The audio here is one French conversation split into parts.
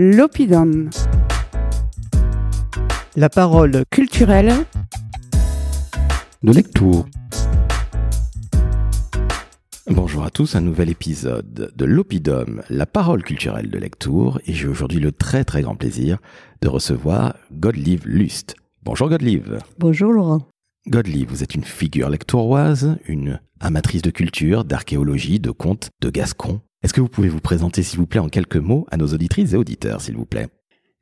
L'Opidum. La parole culturelle de lecture. Bonjour à tous, un nouvel épisode de l'Opidum, la parole culturelle de lecture, et j'ai aujourd'hui le très très grand plaisir de recevoir Godlive Lust. Bonjour Godlive. Bonjour Laurent. Godlive, vous êtes une figure lectouroise, une amatrice de culture, d'archéologie, de contes, de gascon. Est-ce que vous pouvez vous présenter s'il vous plaît en quelques mots à nos auditrices et auditeurs s'il vous plaît?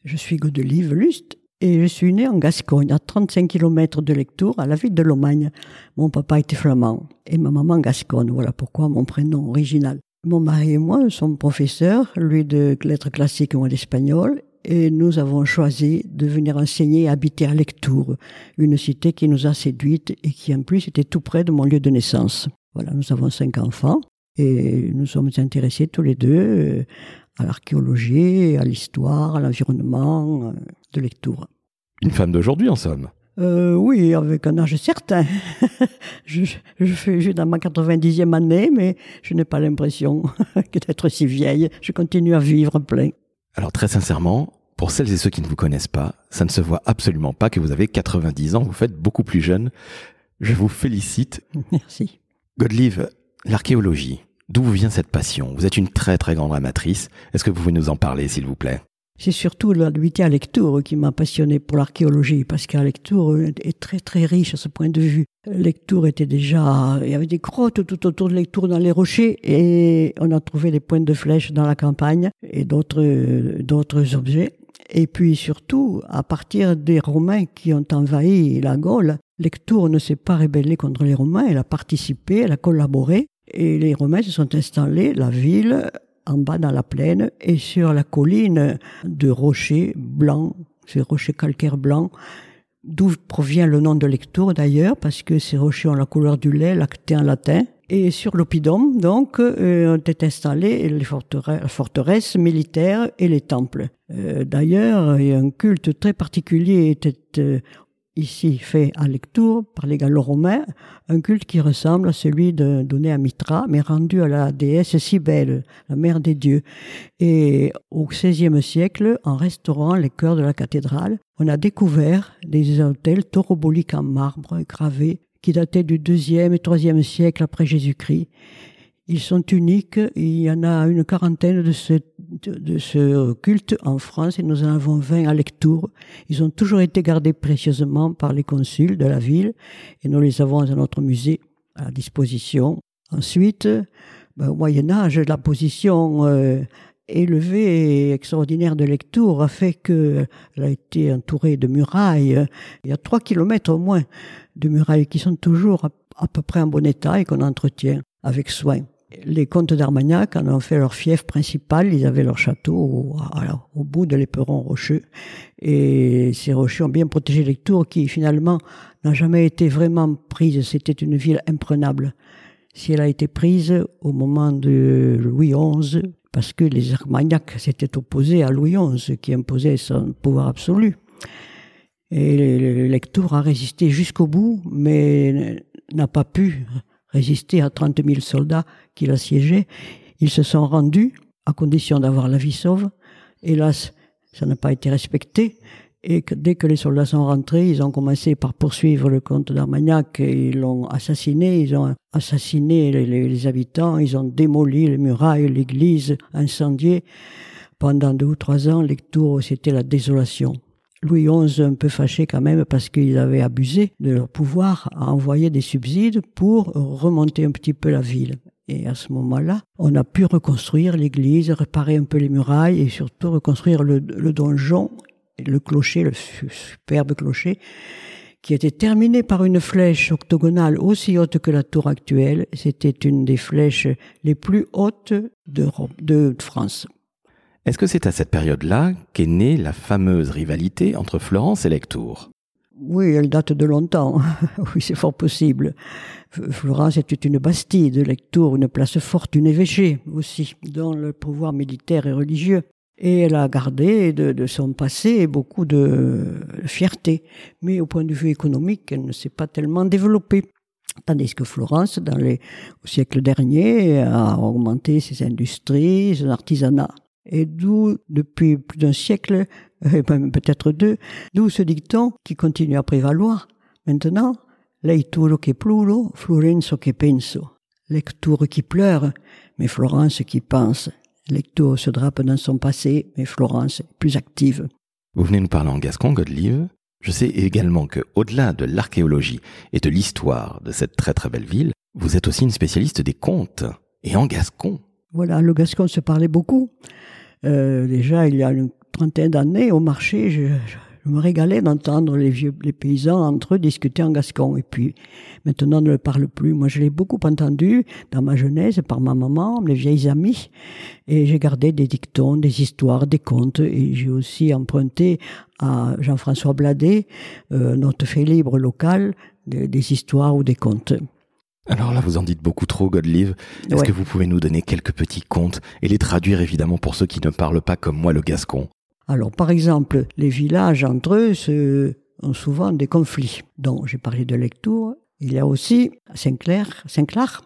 Je suis Godelive Lust et je suis née en Gascogne, à 35 km de Lectour, à la ville de Lomagne. Mon papa était flamand et ma maman gasconne. Voilà pourquoi mon prénom original. Mon mari et moi sommes professeurs, lui de lettres classiques et moi d'espagnol, et nous avons choisi de venir enseigner et habiter à Lectour, une cité qui nous a séduites et qui en plus était tout près de mon lieu de naissance. Voilà, nous avons cinq enfants et nous sommes intéressés tous les deux euh, à l'archéologie, à l'histoire, à l'environnement euh, de Lectour. Une femme d'aujourd'hui en somme euh, oui, avec un âge certain. je, je, fais, je suis dans ma 90e année, mais je n'ai pas l'impression d'être si vieille. Je continue à vivre plein. Alors très sincèrement, pour celles et ceux qui ne vous connaissent pas, ça ne se voit absolument pas que vous avez 90 ans, vous faites beaucoup plus jeune. Je vous félicite. Merci. Godlive, l'archéologie, d'où vient cette passion? Vous êtes une très très grande amatrice. Est-ce que vous pouvez nous en parler, s'il vous plaît? C'est surtout à Lectour qui m'a passionné pour l'archéologie, parce qu'à Lectour est très très riche à ce point de vue. Lectour était déjà, il y avait des grottes tout autour de Lectour dans les rochers, et on a trouvé des pointes de flèches dans la campagne et d'autres objets. Et puis surtout, à partir des Romains qui ont envahi la Gaule, Lectour ne s'est pas rébellé contre les Romains, elle a participé, elle a collaboré, et les Romains se sont installés, la ville, en bas dans la plaine, et sur la colline de rochers blancs, ces rochers calcaires blancs, d'où provient le nom de Lectour d'ailleurs, parce que ces rochers ont la couleur du lait, lacté en latin. Et sur l'Oppidum, donc, euh, ont été installées les forteresses, militaires et les temples. Euh, d'ailleurs, il y a un culte très particulier était euh, ici fait à Lectour par les Gallo-Romains, un culte qui ressemble à celui de, donné à Mitra, mais rendu à la déesse Cybèle, la mère des dieux. Et au XVIe siècle, en restaurant les chœurs de la cathédrale, on a découvert des autels tauroboliques en marbre gravés qui dataient du deuxième et troisième siècle après Jésus-Christ. Ils sont uniques. Il y en a une quarantaine de ce, de, ce culte en France et nous en avons 20 à Lectour. Ils ont toujours été gardés précieusement par les consuls de la ville et nous les avons dans notre musée à disposition. Ensuite, ben, au Moyen Âge, la position euh, élevée et extraordinaire de Lectour a fait qu'elle a été entourée de murailles. Il y a trois kilomètres au moins de murailles qui sont toujours à peu près en bon état et qu'on entretient avec soin. Les comtes d'Armagnac en ont fait leur fief principal. Ils avaient leur château au, bout de l'éperon rocheux. Et ces rochers ont bien protégé les tours qui, finalement, n'a jamais été vraiment prise. C'était une ville imprenable. Si elle a été prise au moment de Louis XI, parce que les Armagnacs s'étaient opposés à Louis XI, qui imposait son pouvoir absolu. Et le lectour a résisté jusqu'au bout, mais n'a pas pu résister à 30 000 soldats qui l'assiégeaient. Ils se sont rendus à condition d'avoir la vie sauve. Hélas, ça n'a pas été respecté. Et dès que les soldats sont rentrés, ils ont commencé par poursuivre le comte d'Armagnac et ils l'ont assassiné. Ils ont assassiné les, habitants, ils ont démoli les murailles, l'église, incendié. Pendant deux ou trois ans, les tours, c'était la désolation. Louis XI un peu fâché quand même parce qu'ils avaient abusé de leur pouvoir à envoyer des subsides pour remonter un petit peu la ville. Et à ce moment-là, on a pu reconstruire l'église, réparer un peu les murailles et surtout reconstruire le, donjon, le clocher, le superbe clocher, qui était terminé par une flèche octogonale aussi haute que la tour actuelle. C'était une des flèches les plus hautes de France. Est-ce que c'est à cette période-là qu'est née la fameuse rivalité entre Florence et Lectour Oui, elle date de longtemps. oui, c'est fort possible. Florence était une bastide, Lectour une place forte, une évêché aussi, dont le pouvoir militaire et religieux. Et elle a gardé de, son passé beaucoup de fierté. Mais au point de vue économique, elle ne s'est pas tellement développée. Tandis que Florence, dans les, au siècle dernier, a augmenté ses industries, son artisanat. Et d'où, depuis plus d'un siècle, euh, même peut-être deux, d'où ce dicton qui continue à prévaloir. Maintenant, leituro che pluro, Florenzo che penso. Lecture qui pleure, mais Florence qui pense. Lecture se drape dans son passé, mais Florence est plus active. Vous venez nous parler en gascon, Godelive. Je sais également que, au-delà de l'archéologie et de l'histoire de cette très très belle ville, vous êtes aussi une spécialiste des contes, et en gascon. Voilà, le gascon se parlait beaucoup. Euh, déjà, il y a une trentaine d'années, au marché, je, je me régalais d'entendre les vieux, les paysans entre eux discuter en gascon. Et puis, maintenant, on ne le parle plus. Moi, je l'ai beaucoup entendu dans ma jeunesse par ma maman, les vieilles amies. Et j'ai gardé des dictons, des histoires, des contes. Et j'ai aussi emprunté à Jean-François Bladet, euh, notre fait libre local, des histoires ou des contes. Alors là, vous en dites beaucoup trop, Godlive. Est-ce Ouais. que vous pouvez nous donner quelques petits contes et les traduire évidemment pour ceux qui ne parlent pas comme moi le gascon? Alors, par exemple, les villages entre eux se, ont souvent des conflits. Donc, j'ai parlé de lecture. Il y a aussi à Saint-Clair, Saint-Clar,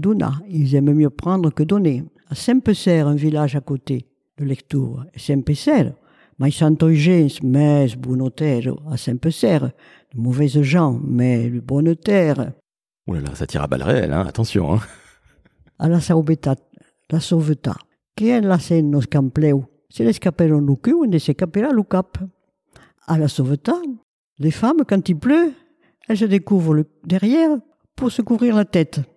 dona. Ils aiment mieux prendre que donner. À Saint-Pesser, un village à côté de lecture. Saint-Pesser, mais santo gens, mais bonotero. À Saint-Pesser, de mauvaises gens, mais de bonne terre. Ouh là là, ça tire à balles réelles, hein, attention. Hein. a la saubeta, la sauveta. Qui la sen nos campleu? Se l'escaperon lu cul, on s'escapera lu cap. À la les femmes, quand il pleut, elles se découvrent le derrière pour se couvrir la tête.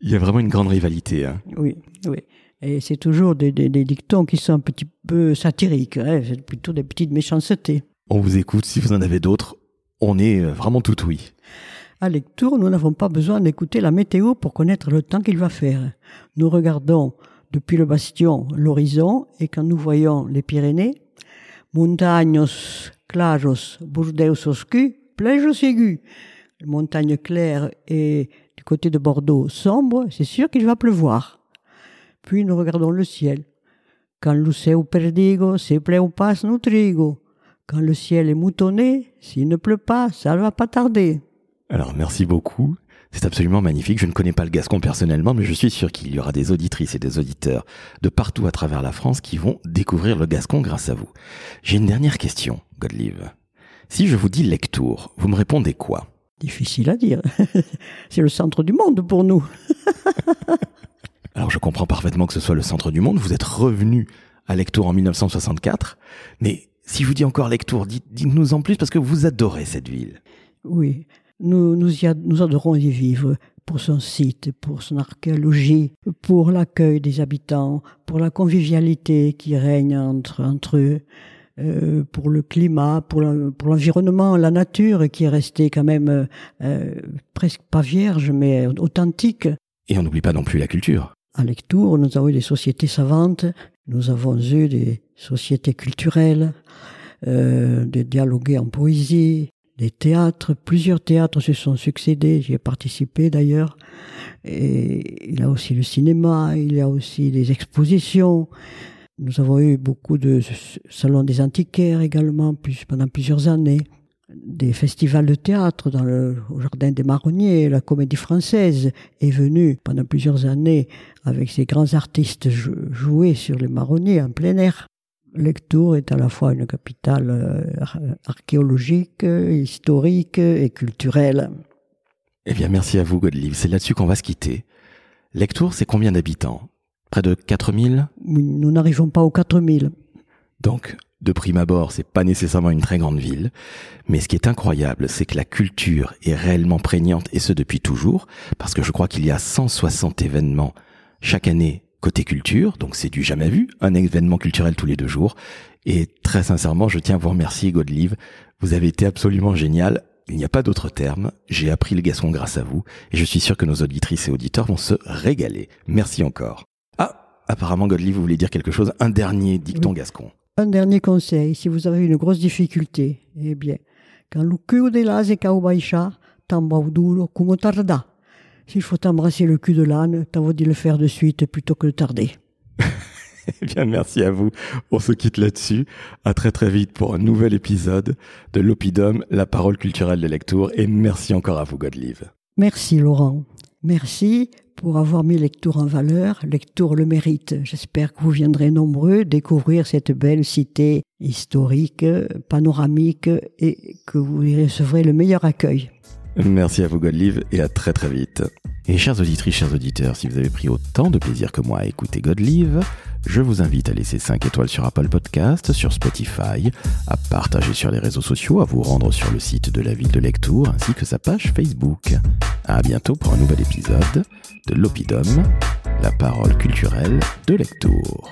Il y a vraiment une grande rivalité. Hein. Oui, oui. Et c'est toujours des, des, des dictons qui sont un petit peu satiriques, hein, c'est plutôt des petites méchancetés. On vous écoute, si vous en avez d'autres, on est euh, vraiment tout oui. À lecture, nous n'avons pas besoin d'écouter la météo pour connaître le temps qu'il va faire. Nous regardons depuis le bastion l'horizon et quand nous voyons les Pyrénées, montagnos claros, burdeus oscus, plejos aigus, montagne claire et du côté de Bordeaux sombre, c'est sûr qu'il va pleuvoir. Puis nous regardons le ciel. Quand le seu perdigo, se pas. Quand le ciel est moutonné, s'il ne pleut pas, ça ne va pas tarder. Alors merci beaucoup. C'est absolument magnifique. Je ne connais pas le gascon personnellement, mais je suis sûr qu'il y aura des auditrices et des auditeurs de partout à travers la France qui vont découvrir le gascon grâce à vous. J'ai une dernière question, Godlive. Si je vous dis lectour, vous me répondez quoi? Difficile à dire. C'est le centre du monde pour nous. Alors je comprends parfaitement que ce soit le centre du monde. Vous êtes revenu à Lectour en 1964. Mais si je vous dis encore Lectour, dites- dites-nous en plus parce que vous adorez cette ville. Oui, nous, nous, y a- nous adorons y vivre pour son site, pour son archéologie, pour l'accueil des habitants, pour la convivialité qui règne entre, entre eux, euh, pour le climat, pour le- pour l'environnement, la nature qui est restée quand même euh, presque pas vierge, mais authentique. Et on n'oublie pas non plus la culture. À Lectour, nous avons eu des sociétés savantes, nous avons eu des sociétés culturelles, euh, des dialogués en poésie, des théâtres. Plusieurs théâtres se sont succédés, j'y ai participé d'ailleurs. Et il y a aussi le cinéma, il y a aussi des expositions. Nous avons eu beaucoup de salons des antiquaires également, plus, pendant plusieurs années. Des festivals de théâtre dans le au Jardin des Marronniers, la Comédie Française est venue pendant plusieurs années avec ses grands artistes jou- jouer sur les marronniers en plein air. Lectour est à la fois une capitale euh, ar- archéologique, historique et culturelle. Eh bien merci à vous Godlive. C'est là-dessus qu'on va se quitter. Lectour, c'est combien d'habitants? Près de 4000 Oui, Nous n'arrivons pas aux 4000. Donc, de prime abord, c'est pas nécessairement une très grande ville, mais ce qui est incroyable, c'est que la culture est réellement prégnante, et ce depuis toujours, parce que je crois qu'il y a 160 événements chaque année côté culture, donc c'est du jamais vu, un événement culturel tous les deux jours, et très sincèrement, je tiens à vous remercier, Godelive, vous avez été absolument génial, il n'y a pas d'autre terme, j'ai appris le gascon grâce à vous, et je suis sûr que nos auditrices et auditeurs vont se régaler. Merci encore. Ah, apparemment, Godelive, vous voulez dire quelque chose, un dernier dicton Oui. gascon. Un dernier conseil, si vous avez une grosse difficulté, eh bien, quand le cul de baixa, tambau duro como tarda. S'il faut embrasser le cul de l'âne, t'en vaut le faire de suite plutôt que de tarder. Eh bien, merci à vous. On se quitte là-dessus. À très très vite pour un nouvel épisode de l'Opidum, la parole culturelle de Lectour. Et merci encore à vous, Godlive. Merci Laurent. Merci pour avoir mis Lectour en valeur. Lectour le mérite. J'espère que vous viendrez nombreux découvrir cette belle cité historique, panoramique et que vous y recevrez le meilleur accueil. Merci à vous Godlive et à très très vite. Et chers auditrices, chers auditeurs, si vous avez pris autant de plaisir que moi à écouter Godlive, je vous invite à laisser 5 étoiles sur Apple Podcast, sur Spotify, à partager sur les réseaux sociaux, à vous rendre sur le site de la ville de Lectour ainsi que sa page Facebook. À bientôt pour un nouvel épisode de l'Opidum, la parole culturelle de Lectour.